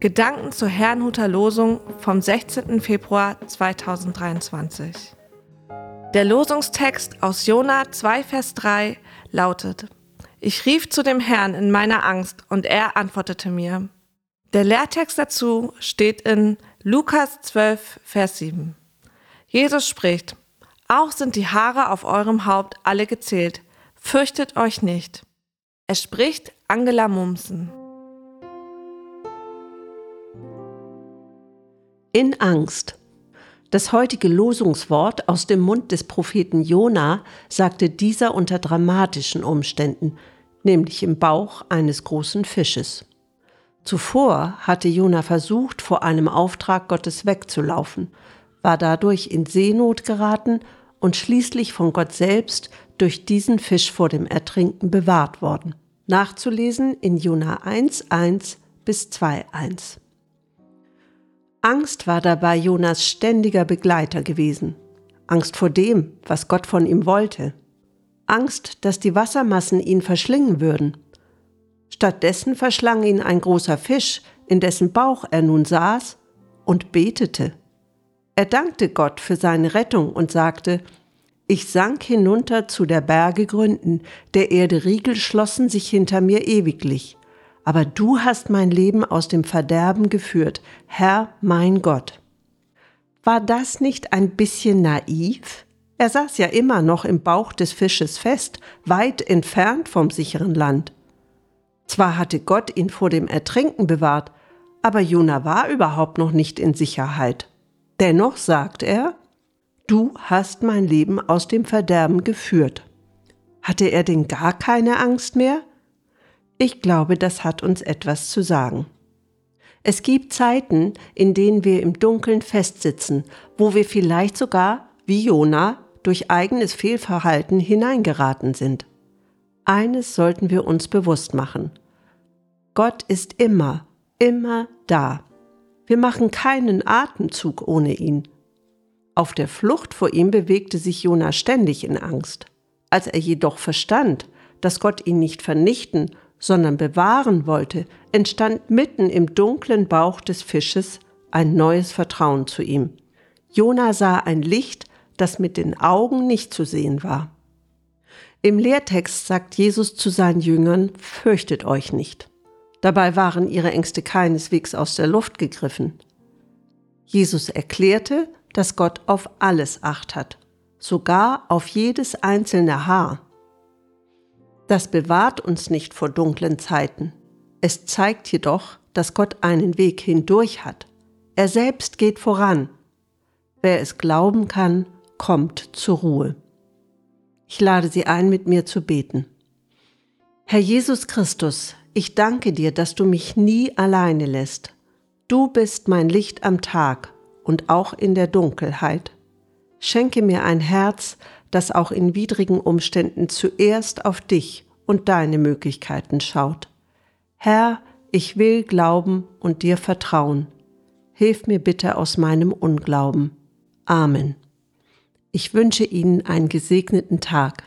Gedanken zur Herrnhuter Losung vom 16. Februar 2023. Der Losungstext aus Jona 2, Vers 3 lautet: Ich rief zu dem Herrn in meiner Angst und er antwortete mir. Der Lehrtext dazu steht in Lukas 12, Vers 7. Jesus spricht: Auch sind die Haare auf eurem Haupt alle gezählt. Fürchtet euch nicht. Es spricht Angela Mumsen. In Angst. Das heutige Losungswort aus dem Mund des Propheten Jona sagte dieser unter dramatischen Umständen, nämlich im Bauch eines großen Fisches. Zuvor hatte Jona versucht, vor einem Auftrag Gottes wegzulaufen, war dadurch in Seenot geraten und schließlich von Gott selbst durch diesen Fisch vor dem Ertrinken bewahrt worden. Nachzulesen in Jona 1,1 bis 2,1. Angst war dabei Jonas ständiger Begleiter gewesen. Angst vor dem, was Gott von ihm wollte. Angst, dass die Wassermassen ihn verschlingen würden. Stattdessen verschlang ihn ein großer Fisch, in dessen Bauch er nun saß, und betete. Er dankte Gott für seine Rettung und sagte, ich sank hinunter zu der Berge Gründen, der Erde Riegel schlossen sich hinter mir ewiglich aber du hast mein Leben aus dem Verderben geführt, Herr mein Gott. War das nicht ein bisschen naiv? Er saß ja immer noch im Bauch des Fisches fest, weit entfernt vom sicheren Land. Zwar hatte Gott ihn vor dem Ertrinken bewahrt, aber Jona war überhaupt noch nicht in Sicherheit. Dennoch sagt er, Du hast mein Leben aus dem Verderben geführt. Hatte er denn gar keine Angst mehr? Ich glaube, das hat uns etwas zu sagen. Es gibt Zeiten, in denen wir im Dunkeln festsitzen, wo wir vielleicht sogar, wie Jona, durch eigenes Fehlverhalten hineingeraten sind. Eines sollten wir uns bewusst machen. Gott ist immer, immer da. Wir machen keinen Atemzug ohne ihn. Auf der Flucht vor ihm bewegte sich Jona ständig in Angst. Als er jedoch verstand, dass Gott ihn nicht vernichten, sondern bewahren wollte, entstand mitten im dunklen Bauch des Fisches ein neues Vertrauen zu ihm. Jona sah ein Licht, das mit den Augen nicht zu sehen war. Im Lehrtext sagt Jesus zu seinen Jüngern, fürchtet euch nicht. Dabei waren ihre Ängste keineswegs aus der Luft gegriffen. Jesus erklärte, dass Gott auf alles acht hat, sogar auf jedes einzelne Haar. Das bewahrt uns nicht vor dunklen Zeiten. Es zeigt jedoch, dass Gott einen Weg hindurch hat. Er selbst geht voran. Wer es glauben kann, kommt zur Ruhe. Ich lade Sie ein, mit mir zu beten. Herr Jesus Christus, ich danke dir, dass du mich nie alleine lässt. Du bist mein Licht am Tag und auch in der Dunkelheit. Schenke mir ein Herz, das auch in widrigen Umständen zuerst auf dich und deine Möglichkeiten schaut. Herr, ich will glauben und dir vertrauen. Hilf mir bitte aus meinem Unglauben. Amen. Ich wünsche Ihnen einen gesegneten Tag.